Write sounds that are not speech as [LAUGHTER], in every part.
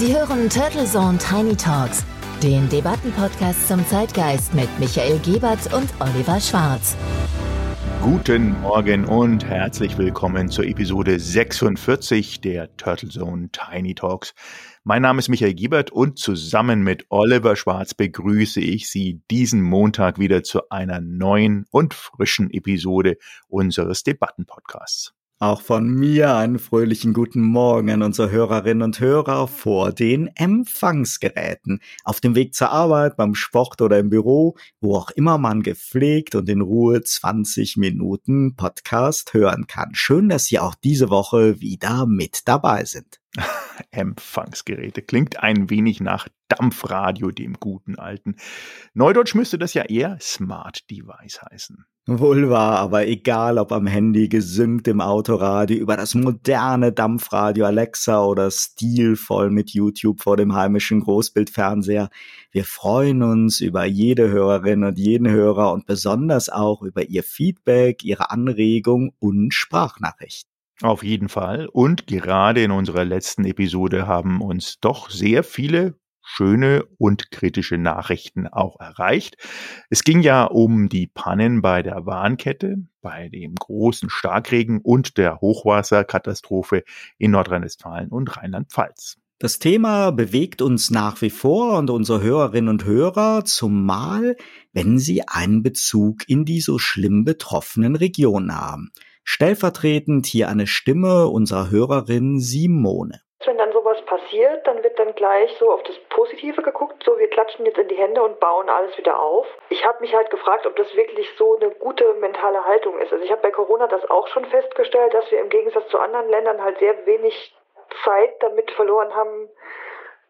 Sie hören Turtle Zone Tiny Talks, den Debattenpodcast zum Zeitgeist mit Michael Gebert und Oliver Schwarz. Guten Morgen und herzlich willkommen zur Episode 46 der Turtle Zone Tiny Talks. Mein Name ist Michael Giebert und zusammen mit Oliver Schwarz begrüße ich Sie diesen Montag wieder zu einer neuen und frischen Episode unseres Debattenpodcasts. Auch von mir einen fröhlichen guten Morgen an unsere Hörerinnen und Hörer vor den Empfangsgeräten. Auf dem Weg zur Arbeit, beim Sport oder im Büro, wo auch immer man gepflegt und in Ruhe 20 Minuten Podcast hören kann. Schön, dass Sie auch diese Woche wieder mit dabei sind. [LAUGHS] Empfangsgeräte. Klingt ein wenig nach Dampfradio, dem guten alten. Neudeutsch müsste das ja eher Smart Device heißen. Wohl wahr, aber egal ob am Handy gesynkt im Autoradio, über das moderne Dampfradio Alexa oder stilvoll mit YouTube vor dem heimischen Großbildfernseher, wir freuen uns über jede Hörerin und jeden Hörer und besonders auch über ihr Feedback, ihre Anregung und Sprachnachricht. Auf jeden Fall. Und gerade in unserer letzten Episode haben uns doch sehr viele schöne und kritische Nachrichten auch erreicht. Es ging ja um die Pannen bei der Warnkette, bei dem großen Starkregen und der Hochwasserkatastrophe in Nordrhein-Westfalen und Rheinland-Pfalz. Das Thema bewegt uns nach wie vor und unsere Hörerinnen und Hörer, zumal wenn sie einen Bezug in die so schlimm betroffenen Regionen haben. Stellvertretend hier eine Stimme unserer Hörerin Simone. Wenn dann sowas passiert, dann wird dann gleich so auf das Positive geguckt, so wir klatschen jetzt in die Hände und bauen alles wieder auf. Ich habe mich halt gefragt, ob das wirklich so eine gute mentale Haltung ist. Also ich habe bei Corona das auch schon festgestellt, dass wir im Gegensatz zu anderen Ländern halt sehr wenig Zeit damit verloren haben,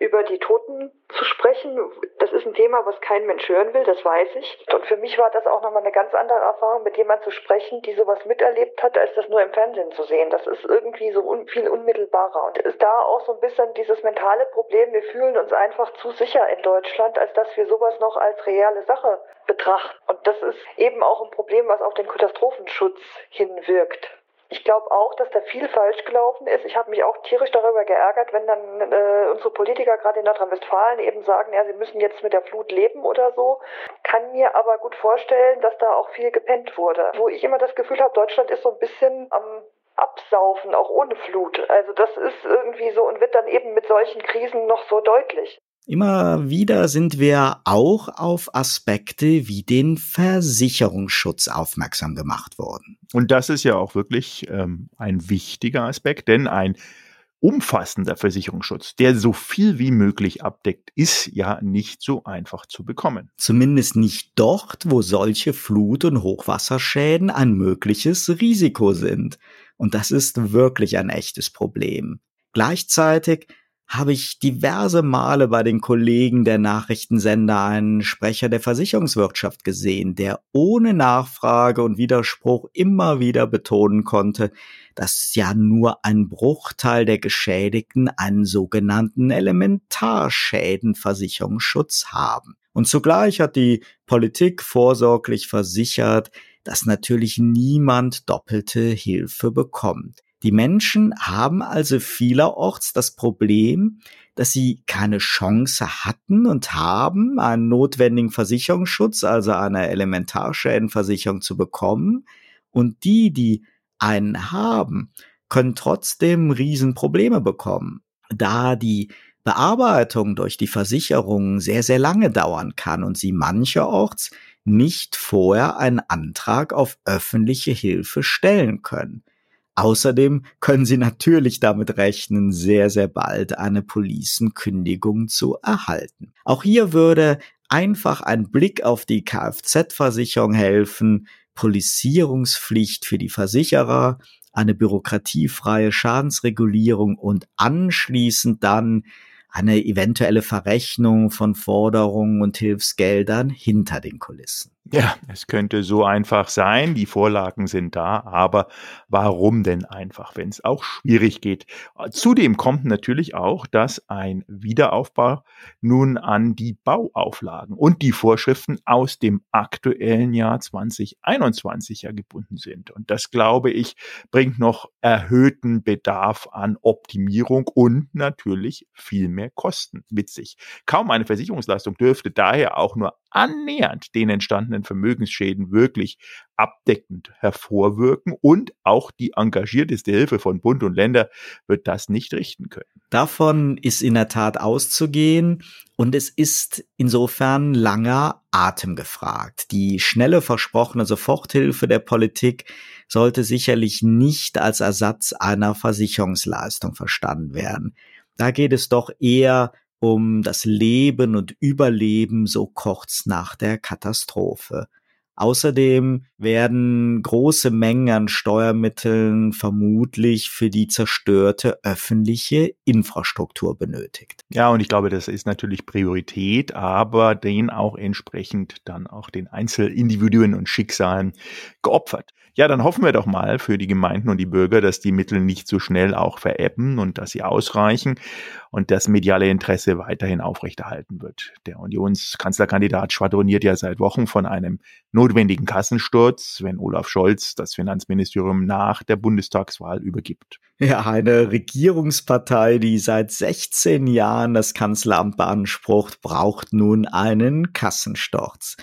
über die Toten zu sprechen. Das ist ein Thema, was kein Mensch hören will, das weiß ich. Und für mich war das auch nochmal eine ganz andere Erfahrung, mit jemandem zu sprechen, die sowas miterlebt hat, als das nur im Fernsehen zu sehen. Das ist irgendwie so un viel unmittelbarer. Und ist da auch so ein bisschen dieses mentale Problem, wir fühlen uns einfach zu sicher in Deutschland, als dass wir sowas noch als reale Sache betrachten. Und das ist eben auch ein Problem, was auf den Katastrophenschutz hinwirkt. Ich glaube auch, dass da viel falsch gelaufen ist. Ich habe mich auch tierisch darüber geärgert, wenn dann äh, unsere Politiker gerade in Nordrhein-Westfalen eben sagen, ja, sie müssen jetzt mit der Flut leben oder so. Kann mir aber gut vorstellen, dass da auch viel gepennt wurde. Wo ich immer das Gefühl habe, Deutschland ist so ein bisschen am Absaufen, auch ohne Flut. Also das ist irgendwie so und wird dann eben mit solchen Krisen noch so deutlich. Immer wieder sind wir auch auf Aspekte wie den Versicherungsschutz aufmerksam gemacht worden. Und das ist ja auch wirklich ähm, ein wichtiger Aspekt, denn ein umfassender Versicherungsschutz, der so viel wie möglich abdeckt, ist ja nicht so einfach zu bekommen. Zumindest nicht dort, wo solche Flut- und Hochwasserschäden ein mögliches Risiko sind. Und das ist wirklich ein echtes Problem. Gleichzeitig habe ich diverse Male bei den Kollegen der Nachrichtensender einen Sprecher der Versicherungswirtschaft gesehen, der ohne Nachfrage und Widerspruch immer wieder betonen konnte, dass ja nur ein Bruchteil der Geschädigten einen sogenannten Elementarschädenversicherungsschutz haben. Und zugleich hat die Politik vorsorglich versichert, dass natürlich niemand doppelte Hilfe bekommt. Die Menschen haben also vielerorts das Problem, dass sie keine Chance hatten und haben, einen notwendigen Versicherungsschutz, also eine Elementarschädenversicherung zu bekommen. Und die, die einen haben, können trotzdem Riesenprobleme bekommen, da die Bearbeitung durch die Versicherung sehr, sehr lange dauern kann und sie mancherorts nicht vorher einen Antrag auf öffentliche Hilfe stellen können. Außerdem können Sie natürlich damit rechnen, sehr, sehr bald eine Policenkündigung zu erhalten. Auch hier würde einfach ein Blick auf die Kfz-Versicherung helfen, Polizierungspflicht für die Versicherer, eine bürokratiefreie Schadensregulierung und anschließend dann eine eventuelle Verrechnung von Forderungen und Hilfsgeldern hinter den Kulissen. Ja, es könnte so einfach sein, die Vorlagen sind da, aber warum denn einfach, wenn es auch schwierig geht? Zudem kommt natürlich auch, dass ein Wiederaufbau nun an die Bauauflagen und die Vorschriften aus dem aktuellen Jahr 2021 ja gebunden sind. Und das, glaube ich, bringt noch erhöhten Bedarf an Optimierung und natürlich viel mehr Kosten mit sich. Kaum eine Versicherungsleistung dürfte daher auch nur annähernd den entstandenen Vermögensschäden wirklich abdeckend hervorwirken und auch die engagierteste Hilfe von Bund und Länder wird das nicht richten können. Davon ist in der Tat auszugehen und es ist insofern langer Atem gefragt. Die schnelle versprochene Soforthilfe der Politik sollte sicherlich nicht als Ersatz einer Versicherungsleistung verstanden werden. Da geht es doch eher um das Leben und Überleben so kurz nach der Katastrophe. Außerdem werden große Mengen an Steuermitteln vermutlich für die zerstörte öffentliche Infrastruktur benötigt. Ja, und ich glaube, das ist natürlich Priorität, aber den auch entsprechend dann auch den Einzelindividuen und Schicksalen geopfert. Ja, dann hoffen wir doch mal für die Gemeinden und die Bürger, dass die Mittel nicht so schnell auch verebben und dass sie ausreichen und das mediale Interesse weiterhin aufrechterhalten wird. Der Unionskanzlerkandidat schwadroniert ja seit Wochen von einem notwendigen Kassensturz, wenn Olaf Scholz das Finanzministerium nach der Bundestagswahl übergibt. Ja, eine Regierungspartei, die seit 16 Jahren das Kanzleramt beansprucht, braucht nun einen Kassensturz.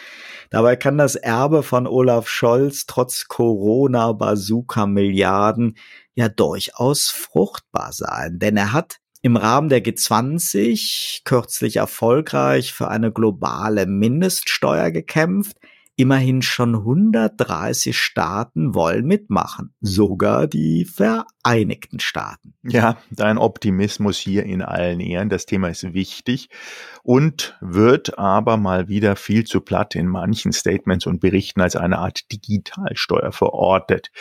Dabei kann das Erbe von Olaf Scholz trotz Corona-Bazooka-Milliarden ja durchaus fruchtbar sein, denn er hat im Rahmen der G20 kürzlich erfolgreich für eine globale Mindeststeuer gekämpft. Immerhin schon 130 Staaten wollen mitmachen, sogar die Vereinigten Staaten. Ja, dein Optimismus hier in allen Ehren. Das Thema ist wichtig und wird aber mal wieder viel zu platt in manchen Statements und Berichten als eine Art Digitalsteuer verortet.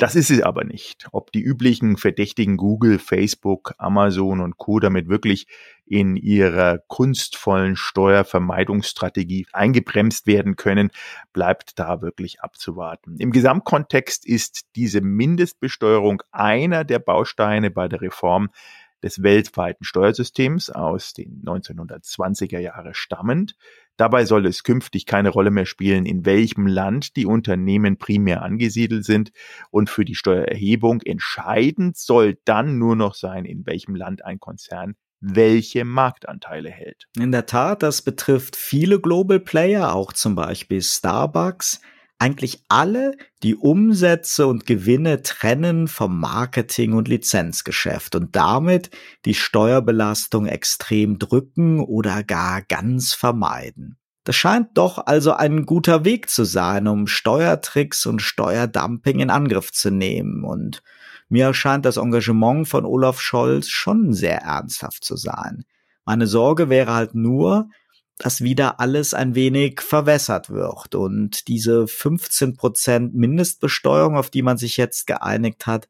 Das ist es aber nicht. Ob die üblichen Verdächtigen Google, Facebook, Amazon und Co. damit wirklich in ihrer kunstvollen Steuervermeidungsstrategie eingebremst werden können, bleibt da wirklich abzuwarten. Im Gesamtkontext ist diese Mindestbesteuerung einer der Bausteine bei der Reform des weltweiten Steuersystems aus den 1920er Jahre stammend. Dabei soll es künftig keine Rolle mehr spielen, in welchem Land die Unternehmen primär angesiedelt sind. Und für die Steuererhebung entscheidend soll dann nur noch sein, in welchem Land ein Konzern welche Marktanteile hält. In der Tat, das betrifft viele Global Player, auch zum Beispiel Starbucks eigentlich alle die Umsätze und Gewinne trennen vom Marketing- und Lizenzgeschäft und damit die Steuerbelastung extrem drücken oder gar ganz vermeiden. Das scheint doch also ein guter Weg zu sein, um Steuertricks und Steuerdumping in Angriff zu nehmen. Und mir erscheint das Engagement von Olaf Scholz schon sehr ernsthaft zu sein. Meine Sorge wäre halt nur, dass wieder alles ein wenig verwässert wird und diese 15 Prozent Mindestbesteuerung, auf die man sich jetzt geeinigt hat,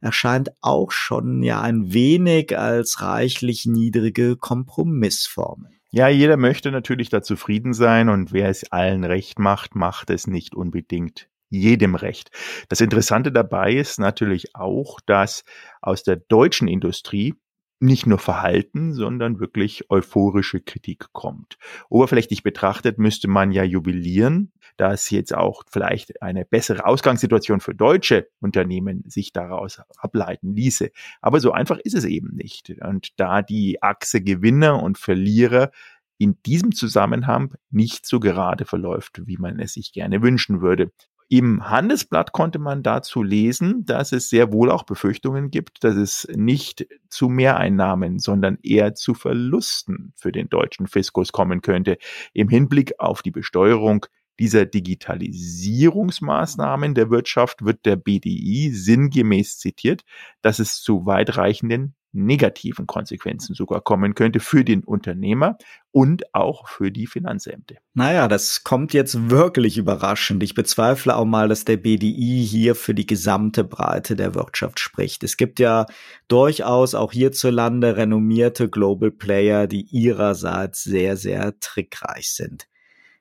erscheint auch schon ja ein wenig als reichlich niedrige Kompromissformel. Ja, jeder möchte natürlich da zufrieden sein und wer es allen recht macht, macht es nicht unbedingt jedem recht. Das Interessante dabei ist natürlich auch, dass aus der deutschen Industrie nicht nur Verhalten, sondern wirklich euphorische Kritik kommt. Oberflächlich betrachtet müsste man ja jubilieren, dass jetzt auch vielleicht eine bessere Ausgangssituation für deutsche Unternehmen sich daraus ableiten ließe. Aber so einfach ist es eben nicht. Und da die Achse Gewinner und Verlierer in diesem Zusammenhang nicht so gerade verläuft, wie man es sich gerne wünschen würde. Im Handelsblatt konnte man dazu lesen, dass es sehr wohl auch Befürchtungen gibt, dass es nicht zu Mehreinnahmen, sondern eher zu Verlusten für den deutschen Fiskus kommen könnte im Hinblick auf die Besteuerung dieser Digitalisierungsmaßnahmen der Wirtschaft wird der BDI sinngemäß zitiert, dass es zu weitreichenden negativen Konsequenzen sogar kommen könnte für den Unternehmer und auch für die Finanzämter. Naja, das kommt jetzt wirklich überraschend. Ich bezweifle auch mal, dass der BDI hier für die gesamte Breite der Wirtschaft spricht. Es gibt ja durchaus auch hierzulande renommierte Global Player, die ihrerseits sehr, sehr trickreich sind.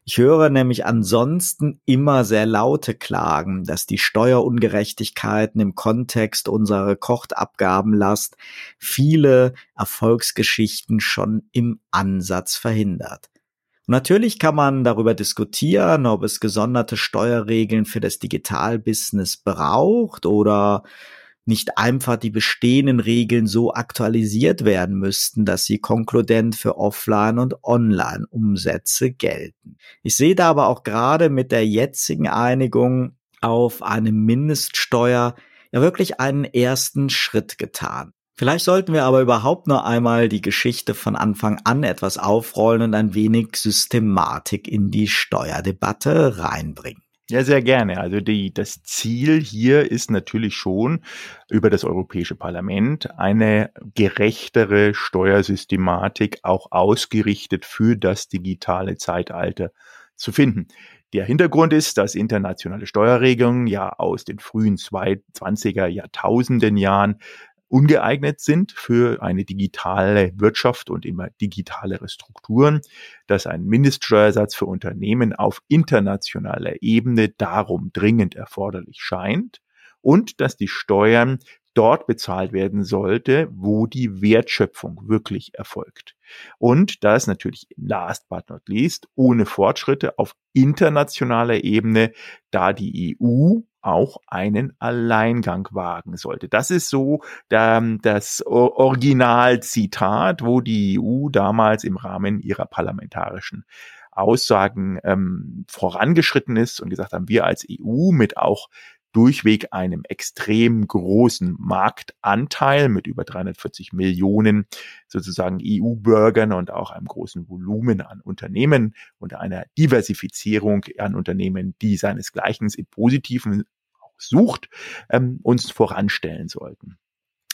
Ich höre nämlich ansonsten immer sehr laute Klagen, dass die Steuerungerechtigkeiten im Kontext unserer Kochtabgabenlast viele Erfolgsgeschichten schon im Ansatz verhindert. Natürlich kann man darüber diskutieren, ob es gesonderte Steuerregeln für das Digitalbusiness braucht oder nicht einfach die bestehenden Regeln so aktualisiert werden müssten, dass sie konkludent für Offline- und Online-Umsätze gelten. Ich sehe da aber auch gerade mit der jetzigen Einigung auf eine Mindeststeuer ja wirklich einen ersten Schritt getan. Vielleicht sollten wir aber überhaupt nur einmal die Geschichte von Anfang an etwas aufrollen und ein wenig Systematik in die Steuerdebatte reinbringen. Ja, sehr gerne. Also die, das Ziel hier ist natürlich schon über das Europäische Parlament eine gerechtere Steuersystematik auch ausgerichtet für das digitale Zeitalter zu finden. Der Hintergrund ist, dass internationale Steuerregelungen ja aus den frühen 20er Jahrtausenden Jahren ungeeignet sind für eine digitale Wirtschaft und immer digitalere Strukturen, dass ein Mindeststeuersatz für Unternehmen auf internationaler Ebene darum dringend erforderlich scheint und dass die Steuern dort bezahlt werden sollte, wo die Wertschöpfung wirklich erfolgt. Und das natürlich last but not least ohne Fortschritte auf internationaler Ebene, da die EU auch einen Alleingang wagen sollte. Das ist so der, das Originalzitat, wo die EU damals im Rahmen ihrer parlamentarischen Aussagen ähm, vorangeschritten ist und gesagt haben, wir als EU mit auch durchweg einem extrem großen Marktanteil mit über 340 Millionen sozusagen EU-Bürgern und auch einem großen Volumen an Unternehmen und einer Diversifizierung an Unternehmen, die seinesgleichen im positiven sucht, ähm, uns voranstellen sollten.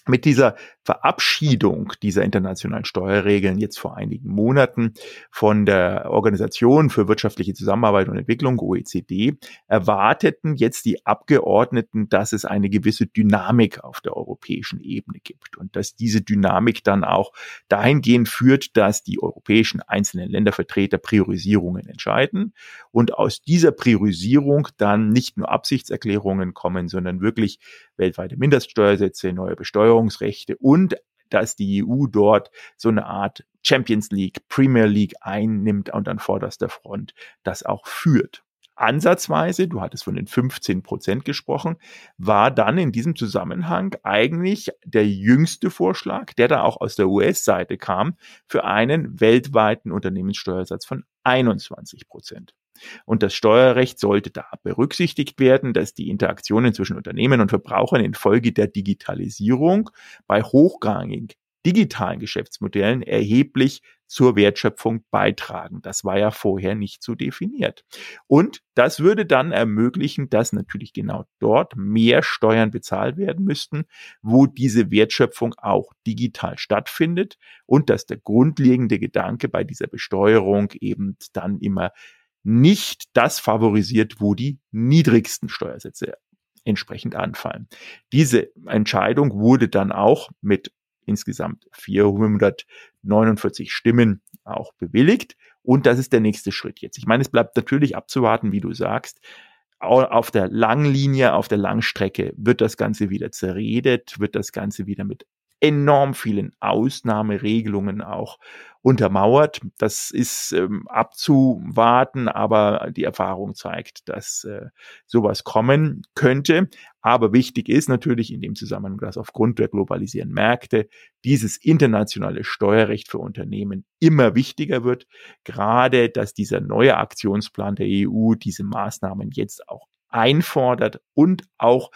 Mit dieser Verabschiedung dieser internationalen Steuerregeln jetzt vor einigen Monaten von der Organisation für wirtschaftliche Zusammenarbeit und Entwicklung, OECD, erwarteten jetzt die Abgeordneten, dass es eine gewisse Dynamik auf der europäischen Ebene gibt und dass diese Dynamik dann auch dahingehend führt, dass die europäischen einzelnen Ländervertreter Priorisierungen entscheiden und aus dieser Priorisierung dann nicht nur Absichtserklärungen kommen, sondern wirklich weltweite Mindeststeuersätze, neue Besteuerungsrechte und dass die EU dort so eine Art Champions League, Premier League einnimmt und an vorderster Front das auch führt. Ansatzweise, du hattest von den 15 Prozent gesprochen, war dann in diesem Zusammenhang eigentlich der jüngste Vorschlag, der da auch aus der US-Seite kam, für einen weltweiten Unternehmenssteuersatz von 21 Prozent. Und das Steuerrecht sollte da berücksichtigt werden, dass die Interaktionen zwischen Unternehmen und Verbrauchern infolge der Digitalisierung bei hochrangigen digitalen Geschäftsmodellen erheblich zur Wertschöpfung beitragen. Das war ja vorher nicht so definiert. Und das würde dann ermöglichen, dass natürlich genau dort mehr Steuern bezahlt werden müssten, wo diese Wertschöpfung auch digital stattfindet und dass der grundlegende Gedanke bei dieser Besteuerung eben dann immer nicht das favorisiert, wo die niedrigsten Steuersätze entsprechend anfallen. Diese Entscheidung wurde dann auch mit insgesamt 449 Stimmen auch bewilligt. Und das ist der nächste Schritt jetzt. Ich meine, es bleibt natürlich abzuwarten, wie du sagst. Auf der langen Linie, auf der Langstrecke wird das Ganze wieder zerredet, wird das Ganze wieder mit enorm vielen Ausnahmeregelungen auch untermauert. Das ist ähm, abzuwarten, aber die Erfahrung zeigt, dass äh, sowas kommen könnte. Aber wichtig ist natürlich in dem Zusammenhang, dass aufgrund der globalisierenden Märkte dieses internationale Steuerrecht für Unternehmen immer wichtiger wird. Gerade, dass dieser neue Aktionsplan der EU diese Maßnahmen jetzt auch einfordert und auch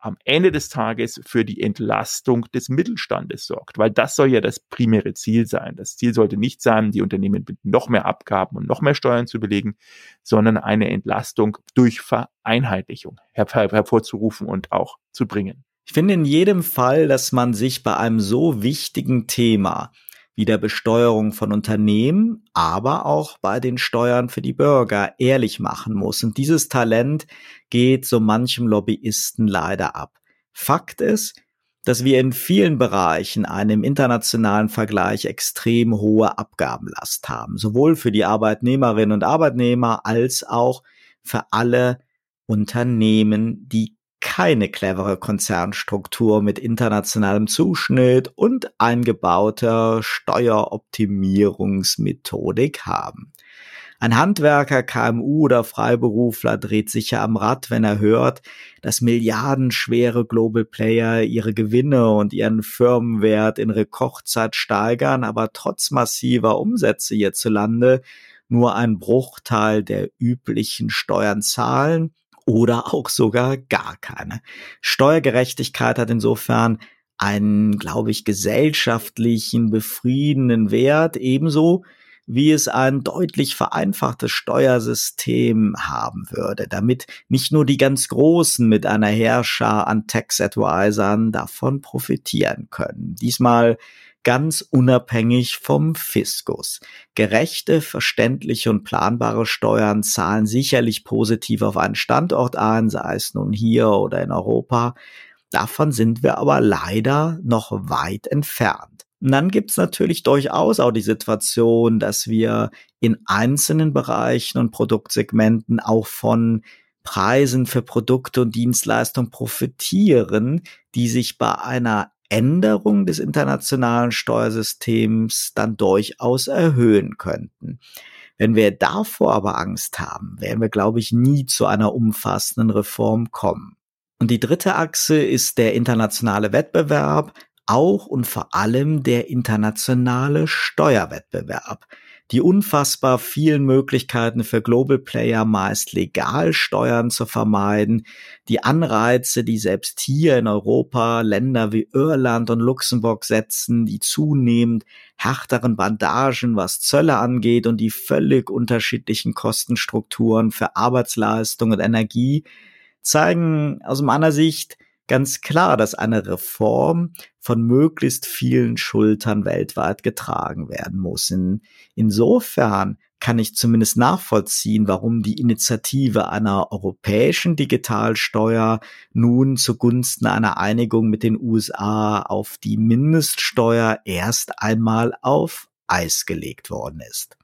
am Ende des Tages für die Entlastung des Mittelstandes sorgt, weil das soll ja das primäre Ziel sein. Das Ziel sollte nicht sein, die Unternehmen mit noch mehr Abgaben und noch mehr Steuern zu belegen, sondern eine Entlastung durch Vereinheitlichung her hervorzurufen und auch zu bringen. Ich finde in jedem Fall, dass man sich bei einem so wichtigen Thema wie der Besteuerung von Unternehmen, aber auch bei den Steuern für die Bürger ehrlich machen muss. Und dieses Talent geht so manchem Lobbyisten leider ab. Fakt ist, dass wir in vielen Bereichen eine im internationalen Vergleich extrem hohe Abgabenlast haben, sowohl für die Arbeitnehmerinnen und Arbeitnehmer als auch für alle Unternehmen, die keine clevere Konzernstruktur mit internationalem Zuschnitt und eingebauter Steueroptimierungsmethodik haben. Ein Handwerker, KMU oder Freiberufler dreht sicher am Rad, wenn er hört, dass milliardenschwere Global Player ihre Gewinne und ihren Firmenwert in Rekordzeit steigern, aber trotz massiver Umsätze hierzulande nur ein Bruchteil der üblichen Steuern zahlen oder auch sogar gar keine. Steuergerechtigkeit hat insofern einen, glaube ich, gesellschaftlichen, befriedenden Wert, ebenso wie es ein deutlich vereinfachtes Steuersystem haben würde, damit nicht nur die ganz Großen mit einer Herrscher an Tax-Advisern davon profitieren können. Diesmal ganz unabhängig vom Fiskus. Gerechte, verständliche und planbare Steuern zahlen sicherlich positiv auf einen Standort ein, sei es nun hier oder in Europa. Davon sind wir aber leider noch weit entfernt. Und dann gibt's natürlich durchaus auch die Situation, dass wir in einzelnen Bereichen und Produktsegmenten auch von Preisen für Produkte und Dienstleistungen profitieren, die sich bei einer Änderung des internationalen Steuersystems dann durchaus erhöhen könnten. Wenn wir davor aber Angst haben, werden wir, glaube ich, nie zu einer umfassenden Reform kommen. Und die dritte Achse ist der internationale Wettbewerb, auch und vor allem der internationale Steuerwettbewerb. Die unfassbar vielen Möglichkeiten für Global Player meist legal Steuern zu vermeiden, die Anreize, die selbst hier in Europa Länder wie Irland und Luxemburg setzen, die zunehmend härteren Bandagen, was Zölle angeht und die völlig unterschiedlichen Kostenstrukturen für Arbeitsleistung und Energie, zeigen aus meiner Sicht, ganz klar, dass eine Reform von möglichst vielen Schultern weltweit getragen werden muss. In, insofern kann ich zumindest nachvollziehen, warum die Initiative einer europäischen Digitalsteuer nun zugunsten einer Einigung mit den USA auf die Mindeststeuer erst einmal auf Eis gelegt worden ist.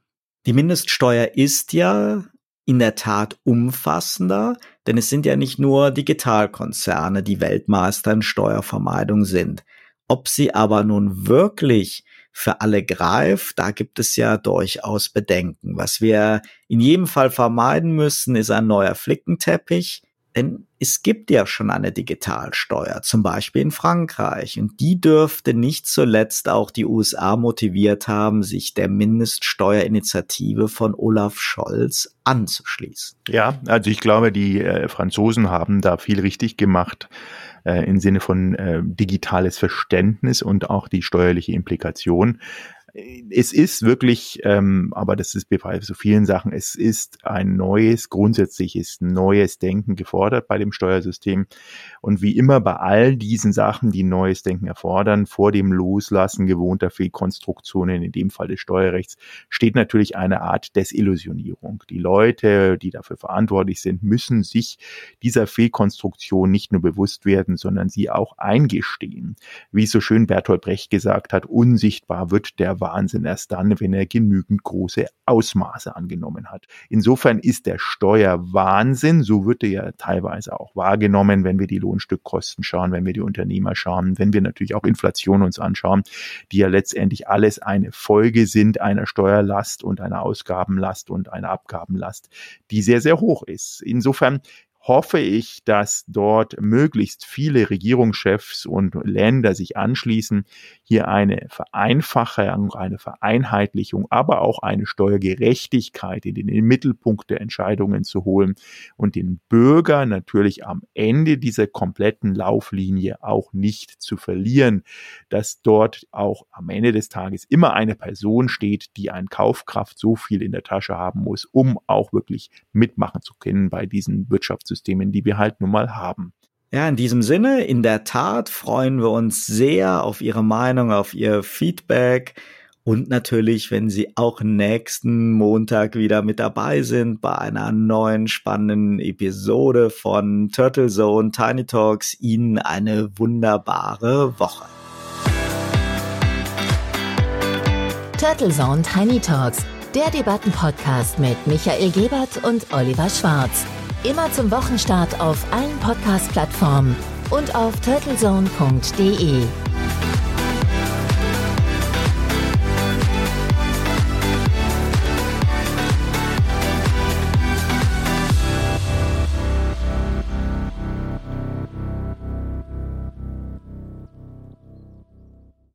Die Mindeststeuer ist ja in der Tat umfassender, denn es sind ja nicht nur Digitalkonzerne, die Weltmeister in Steuervermeidung sind. Ob sie aber nun wirklich für alle greift, da gibt es ja durchaus Bedenken. Was wir in jedem Fall vermeiden müssen, ist ein neuer Flickenteppich, denn es gibt ja schon eine Digitalsteuer, zum Beispiel in Frankreich. Und die dürfte nicht zuletzt auch die USA motiviert haben, sich der Mindeststeuerinitiative von Olaf Scholz anzuschließen. Ja, also ich glaube, die äh, Franzosen haben da viel richtig gemacht äh, im Sinne von äh, digitales Verständnis und auch die steuerliche Implikation es ist wirklich, ähm, aber das ist bei so vielen Sachen, es ist ein neues, grundsätzliches neues Denken gefordert bei dem Steuersystem. Und wie immer bei all diesen Sachen, die neues Denken erfordern, vor dem Loslassen gewohnter Fehlkonstruktionen, in dem Fall des Steuerrechts, steht natürlich eine Art Desillusionierung. Die Leute, die dafür verantwortlich sind, müssen sich dieser Fehlkonstruktion nicht nur bewusst werden, sondern sie auch eingestehen. Wie so schön Bertolt Brecht gesagt hat, unsichtbar wird der Wahnsinn erst dann, wenn er genügend große Ausmaße angenommen hat. Insofern ist der Steuerwahnsinn, so wird er ja teilweise auch wahrgenommen, wenn wir die Lohnstückkosten schauen, wenn wir die Unternehmer schauen, wenn wir natürlich auch Inflation uns anschauen, die ja letztendlich alles eine Folge sind einer Steuerlast und einer Ausgabenlast und einer Abgabenlast, die sehr, sehr hoch ist. Insofern hoffe ich, dass dort möglichst viele Regierungschefs und Länder sich anschließen, hier eine Vereinfachung, eine Vereinheitlichung, aber auch eine Steuergerechtigkeit in den Mittelpunkt der Entscheidungen zu holen und den Bürger natürlich am Ende dieser kompletten Lauflinie auch nicht zu verlieren, dass dort auch am Ende des Tages immer eine Person steht, die an Kaufkraft so viel in der Tasche haben muss, um auch wirklich mitmachen zu können bei diesen Wirtschaftssystemen, die wir halt nun mal haben. Ja, in diesem Sinne, in der Tat freuen wir uns sehr auf Ihre Meinung, auf Ihr Feedback und natürlich, wenn Sie auch nächsten Montag wieder mit dabei sind bei einer neuen spannenden Episode von Turtle Zone Tiny Talks, Ihnen eine wunderbare Woche. Turtle Zone Tiny Talks, der Debattenpodcast mit Michael Gebert und Oliver Schwarz. Immer zum Wochenstart auf allen Podcast-Plattformen und auf turtlezone.de.